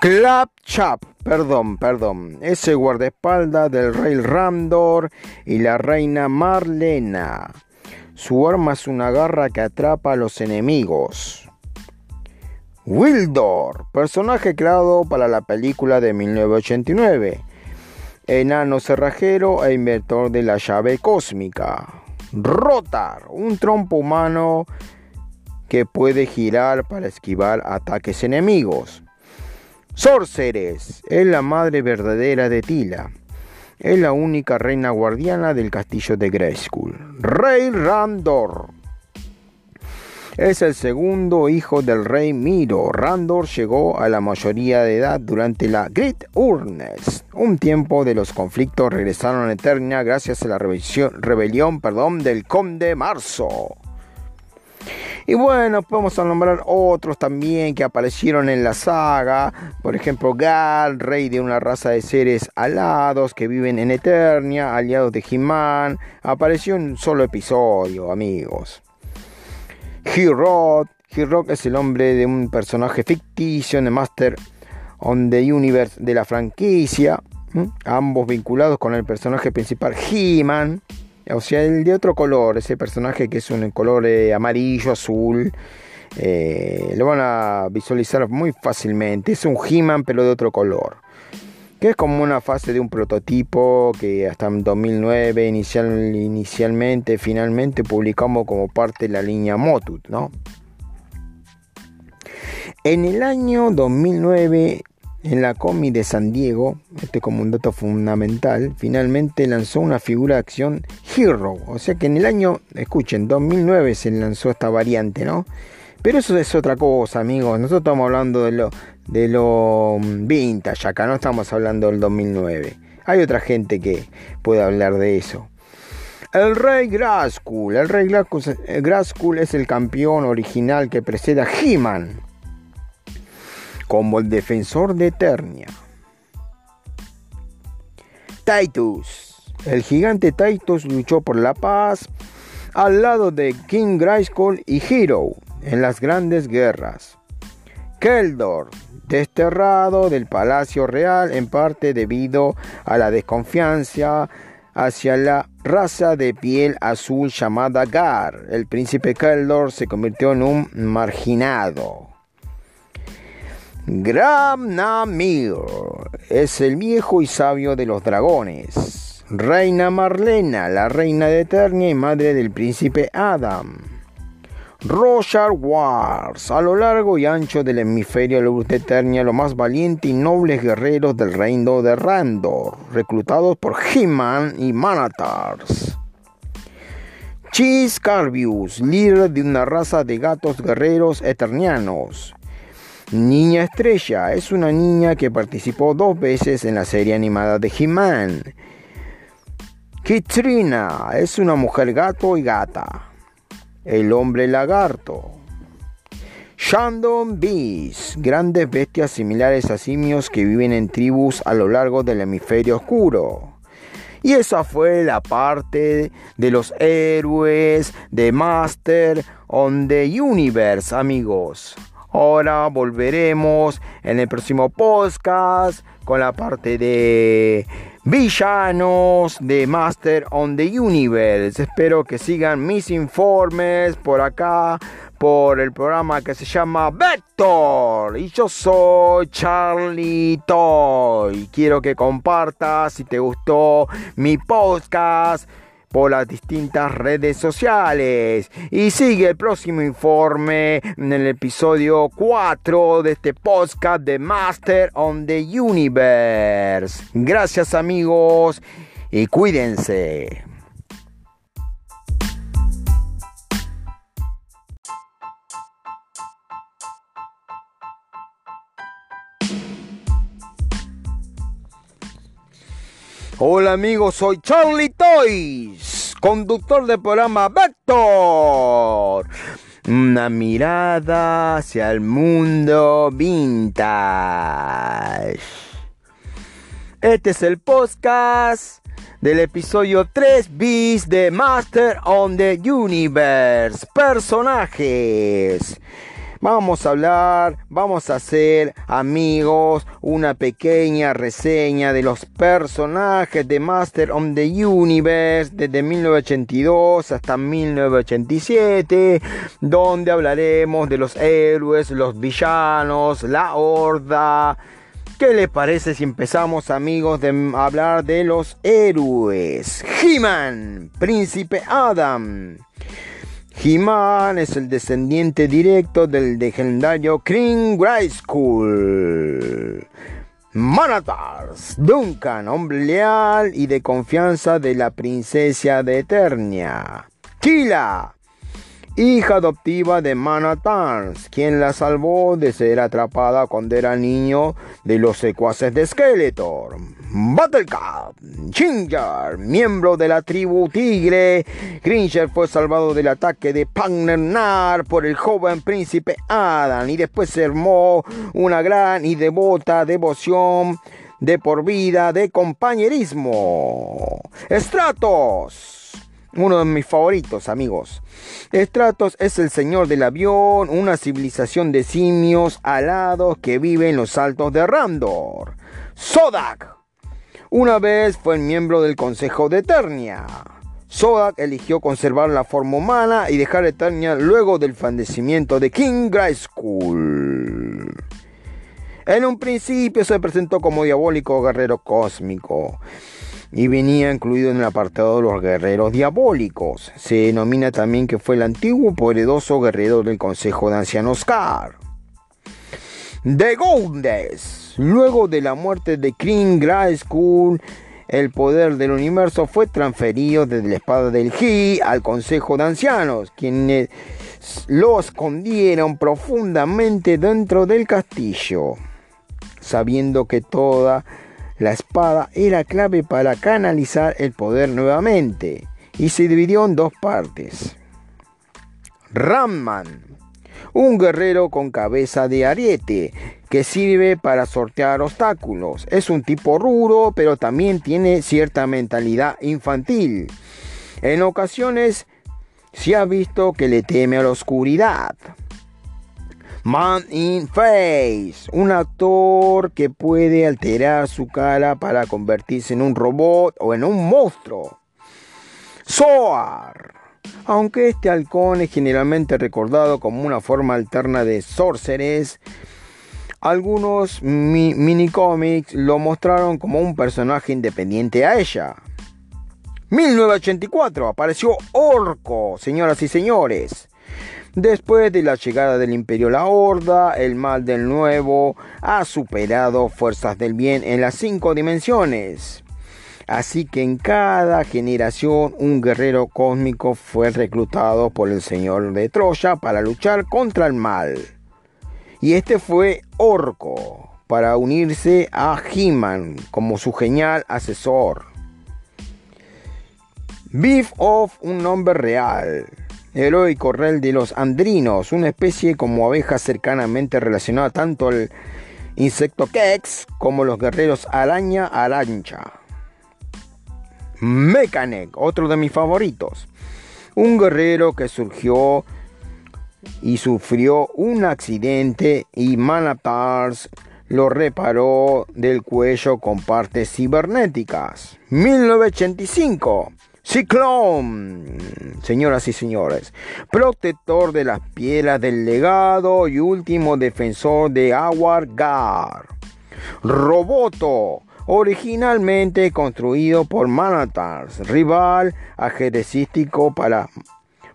Clapchap, perdón, perdón, ese guardaespaldas del rey Randor y la reina Marlena. Su arma es una garra que atrapa a los enemigos. Wildor, personaje creado para la película de 1989. Enano cerrajero e inventor de la llave cósmica. Rotar, un trompo humano que puede girar para esquivar ataques enemigos. Sorceres, es la madre verdadera de Tila. Es la única reina guardiana del castillo de Grayskull. Rey Randor. Es el segundo hijo del rey Miro. Randor llegó a la mayoría de edad durante la Great Urnes. Un tiempo de los conflictos regresaron a Eternia gracias a la rebelión, rebelión perdón, del conde Marzo. Y bueno, podemos nombrar otros también que aparecieron en la saga. Por ejemplo, Gal, rey de una raza de seres alados que viven en Eternia, aliados de He-Man. Apareció en un solo episodio, amigos. He-Rod. He-Rod es el nombre de un personaje ficticio de Master on the Universe de la franquicia. Ambos vinculados con el personaje principal He-Man. O sea, el de otro color, ese personaje que es un color eh, amarillo, azul. Eh, lo van a visualizar muy fácilmente. Es un He-Man, pero de otro color. Que es como una fase de un prototipo que hasta en 2009 inicial, inicialmente, finalmente publicamos como parte de la línea Motut, ¿no? En el año 2009 en la Comi de San Diego, este como un dato fundamental, finalmente lanzó una figura de acción Hero. O sea que en el año, escuchen, 2009 se lanzó esta variante, ¿no? Pero eso es otra cosa, amigos. Nosotros estamos hablando de lo, de lo mm, vintage acá, no estamos hablando del 2009. Hay otra gente que puede hablar de eso. El Rey Graskul. El Rey Graskul es el campeón original que precede a He-Man como el defensor de Eternia. Titus. El gigante Titus luchó por la paz al lado de King Grayskull y Hero en las grandes guerras. Keldor, desterrado del palacio real en parte debido a la desconfianza hacia la raza de piel azul llamada Gar. El príncipe Keldor se convirtió en un marginado. Gramnamir es el viejo y sabio de los dragones. Reina Marlena, la reina de Eternia y madre del príncipe Adam. Roger Wars, a lo largo y ancho del hemisferio luz de Eternia, los más valientes y nobles guerreros del reino de Randor, reclutados por He-Man y Manatars. Chis Carvius, líder de una raza de gatos guerreros eternianos. Niña Estrella es una niña que participó dos veces en la serie animada de He-Man. Kitrina es una mujer gato y gata. El hombre lagarto. Shandon Beast, grandes bestias similares a simios que viven en tribus a lo largo del hemisferio oscuro. Y esa fue la parte de los héroes de Master on the Universe, amigos. Ahora volveremos en el próximo podcast con la parte de villanos de Master on the Universe. Espero que sigan mis informes por acá, por el programa que se llama Vector. Y yo soy Charlie Toy. Quiero que compartas si te gustó mi podcast por las distintas redes sociales. Y sigue el próximo informe en el episodio 4 de este podcast de Master on the Universe. Gracias amigos y cuídense. Hola amigos, soy Charlie Toys, conductor del programa Vector. Una mirada hacia el mundo vintage. Este es el podcast del episodio 3 bis de Master on the Universe. Personajes. Vamos a hablar, vamos a hacer amigos, una pequeña reseña de los personajes de Master of the Universe desde 1982 hasta 1987, donde hablaremos de los héroes, los villanos, la horda. ¿Qué les parece si empezamos amigos de hablar de los héroes? He-Man, Príncipe Adam. He-Man es el descendiente directo del legendario King School. Manatars, Duncan, hombre leal y de confianza de la princesa de Eternia. Kila, hija adoptiva de Manatars, quien la salvó de ser atrapada cuando era niño de los secuaces de Skeletor. Battlecat, Ginger, miembro de la tribu Tigre. Gringer fue salvado del ataque de Pagnernar por el joven príncipe Adam y después se armó una gran y devota devoción de por vida de compañerismo. Stratos uno de mis favoritos, amigos. Stratos es el señor del avión, una civilización de simios alados que vive en los altos de Randor. Sodak. Una vez fue miembro del Consejo de Eternia. Sodak eligió conservar la forma humana y dejar Eternia luego del fallecimiento de King Grayskull. En un principio se presentó como diabólico guerrero cósmico y venía incluido en el apartado de los guerreros diabólicos. Se denomina también que fue el antiguo poderoso guerrero del Consejo de Ancianos Car. The Goldes. Luego de la muerte de King School, el poder del universo fue transferido desde la espada del Gi al Consejo de Ancianos, quienes lo escondieron profundamente dentro del castillo, sabiendo que toda la espada era clave para canalizar el poder nuevamente y se dividió en dos partes. Ramman, un guerrero con cabeza de ariete que sirve para sortear obstáculos. Es un tipo rudo, pero también tiene cierta mentalidad infantil. En ocasiones se ha visto que le teme a la oscuridad. Man in Face, un actor que puede alterar su cara para convertirse en un robot o en un monstruo. Soar, aunque este halcón es generalmente recordado como una forma alterna de Sorceress, algunos minicómics lo mostraron como un personaje independiente a ella. 1984 apareció Orco, señoras y señores. Después de la llegada del imperio La Horda, el mal del nuevo ha superado fuerzas del bien en las cinco dimensiones. Así que en cada generación un guerrero cósmico fue reclutado por el señor de Troya para luchar contra el mal. Y este fue Orco, para unirse a He-Man como su genial asesor. Beef of un nombre real heroico rey de los andrinos, una especie como abeja cercanamente relacionada tanto al insecto Kex como los guerreros araña arancha. Mechanic, otro de mis favoritos. Un guerrero que surgió y sufrió un accidente y Manatars lo reparó del cuello con partes cibernéticas. 1985. Ciclón, señoras y señores, protector de las piedras del legado y último defensor de Gar. Roboto, originalmente construido por Manatars, rival ajedrecístico para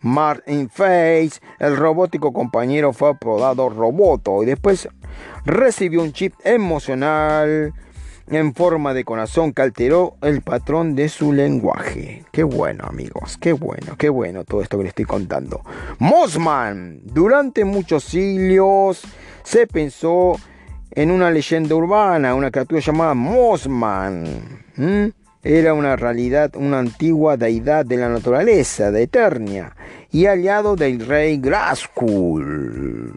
Martin Face, el robótico compañero fue apodado Roboto y después recibió un chip emocional en forma de corazón que alteró el patrón de su lenguaje. Qué bueno, amigos, qué bueno, qué bueno todo esto que les estoy contando. Mossman, durante muchos siglos se pensó en una leyenda urbana, una criatura llamada Mossman. Era una realidad, una antigua deidad de la naturaleza, de Eternia, y aliado del rey Graskul.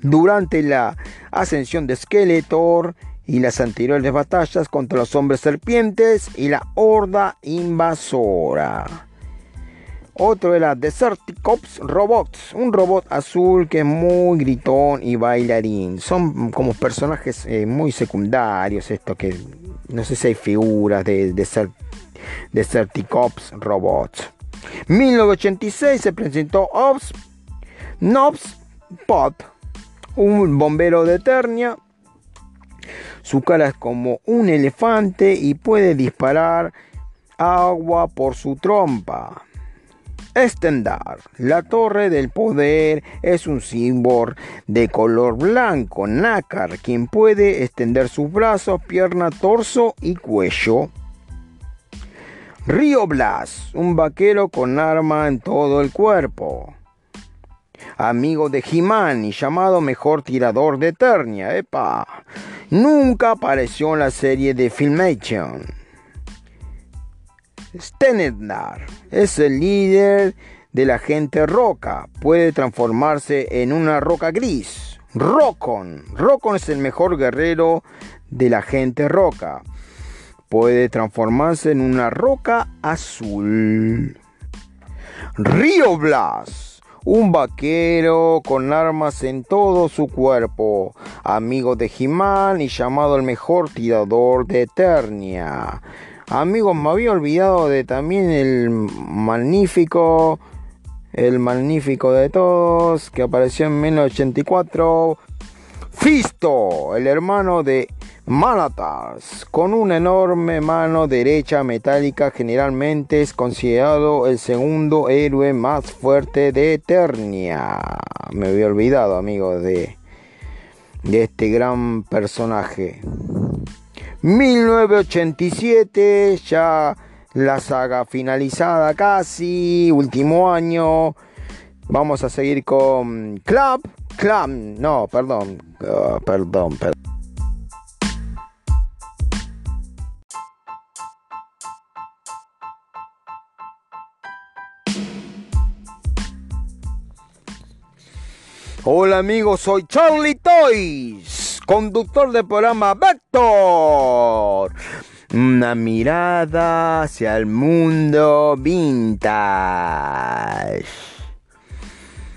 Durante la ascensión de Skeletor, y las anteriores batallas contra los hombres serpientes y la horda invasora. Otro era Deserticops Robots, un robot azul que es muy gritón y bailarín. Son como personajes eh, muy secundarios, esto que no sé si hay figuras de Deserticops Robots. 1986 se presentó Ops, Nobs Pop, un bombero de Eternia. Su cara es como un elefante y puede disparar agua por su trompa. Estendar. La torre del poder es un símbolo de color blanco, nácar, quien puede extender sus brazos, pierna, torso y cuello. Río Blas, un vaquero con arma en todo el cuerpo. Amigo de He-Man y llamado mejor tirador de Eternia, epa. Nunca apareció en la serie de Filmation. Stenednar es el líder de la gente roca. Puede transformarse en una roca gris. Rokon. Rokon es el mejor guerrero de la gente roca. Puede transformarse en una roca azul. Río Blas. Un vaquero con armas en todo su cuerpo. Amigo de Jimán y llamado el mejor tirador de Eternia. Amigos, me había olvidado de también el magnífico, el magnífico de todos, que apareció en 1984. Fisto, el hermano de Manatas, con una enorme mano derecha metálica, generalmente es considerado el segundo héroe más fuerte de Eternia. Me había olvidado, amigos, de, de este gran personaje. 1987, ya la saga finalizada casi, último año. Vamos a seguir con Club, Club, no, perdón, ah, perdón, perdón. Hola amigos, soy Charlie Toys conductor del programa Vector. Una mirada hacia el mundo vintage.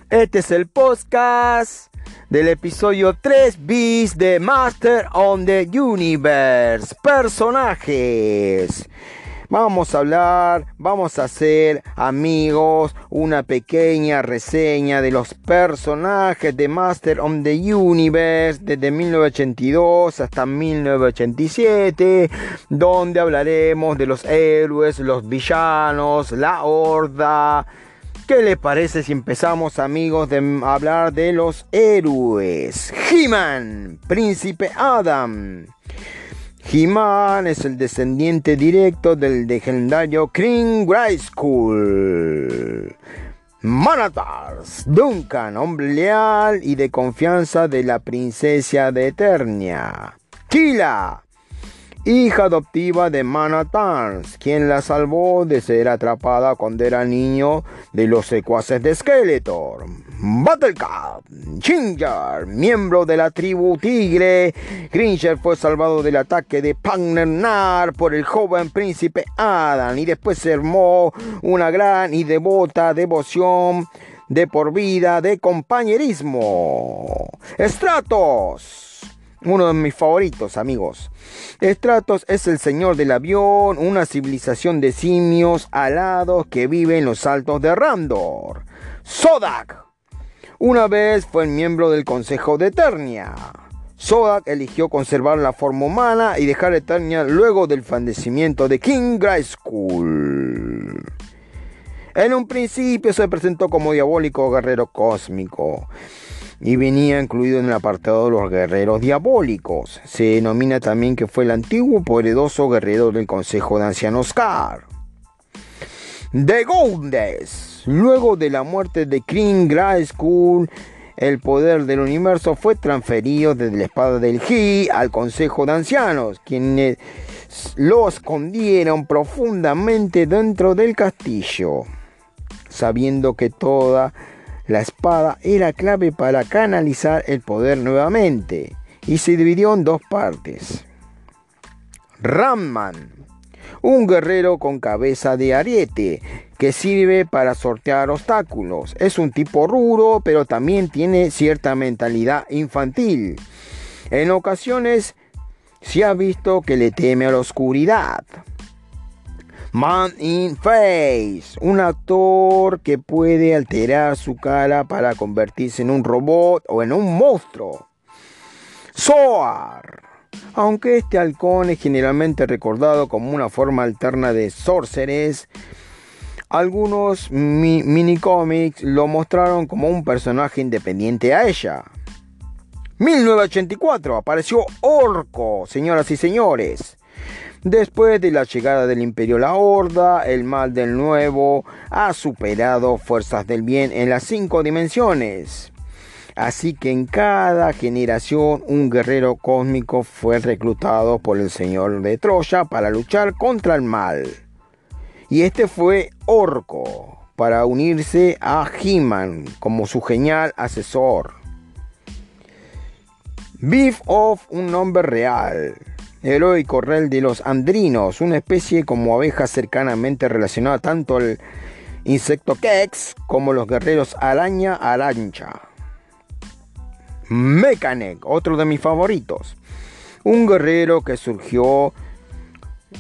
Este es el podcast del episodio 3 bis de Master on the Universe. Personajes. Vamos a hablar, vamos a hacer amigos, una pequeña reseña de los personajes de Master of the Universe desde 1982 hasta 1987, donde hablaremos de los héroes, los villanos, la horda. ¿Qué les parece si empezamos amigos de hablar de los héroes? He-Man, Príncipe Adam. He-Man es el descendiente directo del legendario King School. Manatars, Duncan, hombre leal y de confianza de la princesa de Eternia. Kila, hija adoptiva de Manatars, quien la salvó de ser atrapada cuando era niño de los secuaces de Skeletor. Battlecat, Ginger, miembro de la tribu Tigre. Gringer fue salvado del ataque de Pagnernar por el joven príncipe Adam y después se armó una gran y devota devoción de por vida de compañerismo. Stratos uno de mis favoritos, amigos. Stratos es el señor del avión, una civilización de simios alados que vive en los altos de Randor. Sodak. Una vez fue miembro del Consejo de Eternia. Sodak eligió conservar la forma humana y dejar Eternia luego del fallecimiento de King School. En un principio se presentó como diabólico guerrero cósmico y venía incluido en el apartado de los guerreros diabólicos. Se denomina también que fue el antiguo poderoso guerrero del Consejo de Ancianos Car. The Goldes. Luego de la muerte de King School, el poder del universo fue transferido desde la espada del Ji al Consejo de Ancianos, quienes lo escondieron profundamente dentro del castillo, sabiendo que toda la espada era clave para canalizar el poder nuevamente y se dividió en dos partes. Ramman, un guerrero con cabeza de ariete, que sirve para sortear obstáculos. Es un tipo rudo, pero también tiene cierta mentalidad infantil. En ocasiones se ha visto que le teme a la oscuridad. Man in Face, un actor que puede alterar su cara para convertirse en un robot o en un monstruo. Soar. Aunque este halcón es generalmente recordado como una forma alterna de Sorceress, algunos mini cómics lo mostraron como un personaje independiente a ella. 1984 apareció Orco, señoras y señores. Después de la llegada del Imperio La Horda, el mal del nuevo ha superado fuerzas del bien en las cinco dimensiones. Así que en cada generación un guerrero cósmico fue reclutado por el Señor de Troya para luchar contra el mal. Y este fue Orco, para unirse a He-Man como su genial asesor. Beef of un nombre real heroico rey de los andrinos, una especie como abeja cercanamente relacionada tanto al insecto Kex como los guerreros araña arancha. Mechanic, otro de mis favoritos. Un guerrero que surgió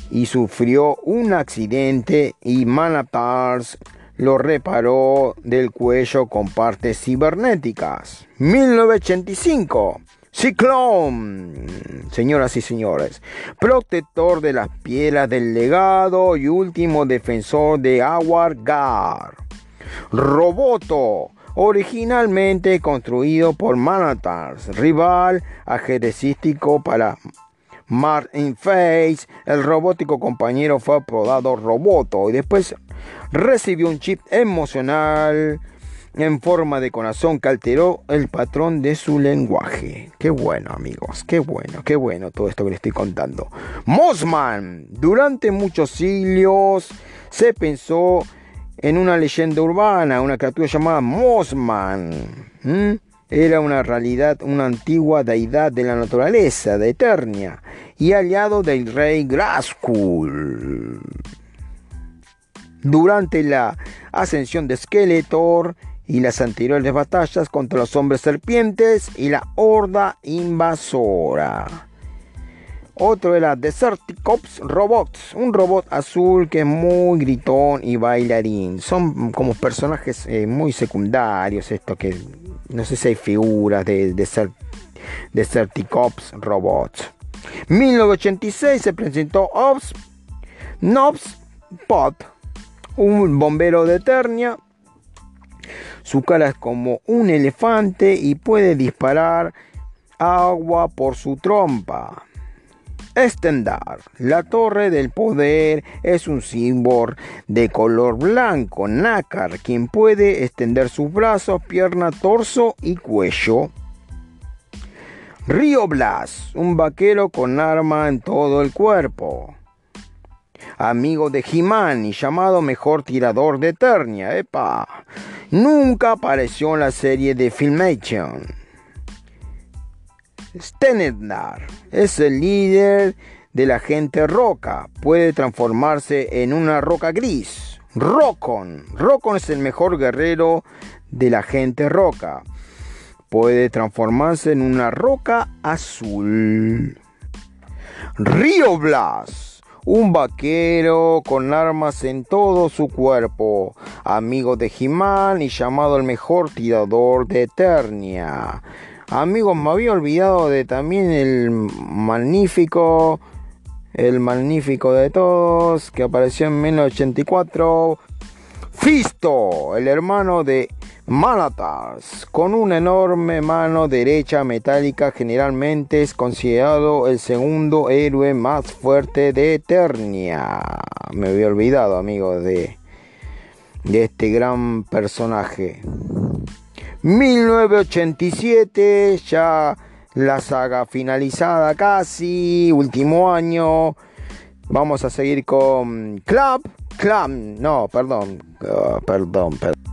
y sufrió un accidente y Manatars lo reparó del cuello con partes cibernéticas. 1985. Ciclón, señoras y señores, protector de las piedras del legado y último defensor de Awargar. Roboto, originalmente construido por Manatars, rival ajedrecístico para Martin Face, el robótico compañero fue apodado Roboto y después recibió un chip emocional en forma de corazón que alteró el patrón de su lenguaje. Qué bueno, amigos, qué bueno, qué bueno todo esto que les estoy contando. Mossman, durante muchos siglos se pensó en una leyenda urbana, una criatura llamada Mossman. Era una realidad, una antigua deidad de la naturaleza, de Eternia, y aliado del rey Graskul. Durante la ascensión de Skeletor, y las anteriores batallas contra los hombres serpientes y la horda invasora. Otro era Deserticops Robots, un robot azul que es muy gritón y bailarín. Son como personajes eh, muy secundarios, esto que no sé si hay figuras de Deserticops Robots. 1986 se presentó Ops Nobs Pot, un bombero de Eternia su cara es como un elefante y puede disparar agua por su trompa. Estendar. La torre del poder es un símbolo de color blanco, nácar, quien puede extender sus brazos, pierna, torso y cuello. Río Blas, un vaquero con arma en todo el cuerpo amigo de He-Man y llamado mejor tirador de Eternia. Epa. Nunca apareció en la serie de Filmation. Stenedar es el líder de la gente roca. Puede transformarse en una roca gris. Rokon. Rokon es el mejor guerrero de la gente roca. Puede transformarse en una roca azul. Río Blas un vaquero con armas en todo su cuerpo, amigo de Jimán y llamado el mejor tirador de Eternia. Amigos, me había olvidado de también el magnífico, el magnífico de todos, que apareció en 1984, Fisto, el hermano de Manatars, con una enorme mano derecha metálica, generalmente es considerado el segundo héroe más fuerte de Eternia. Me había olvidado, amigos, de, de este gran personaje. 1987, ya la saga finalizada casi, último año. Vamos a seguir con Club. Club, no, perdón, ah, perdón, perdón.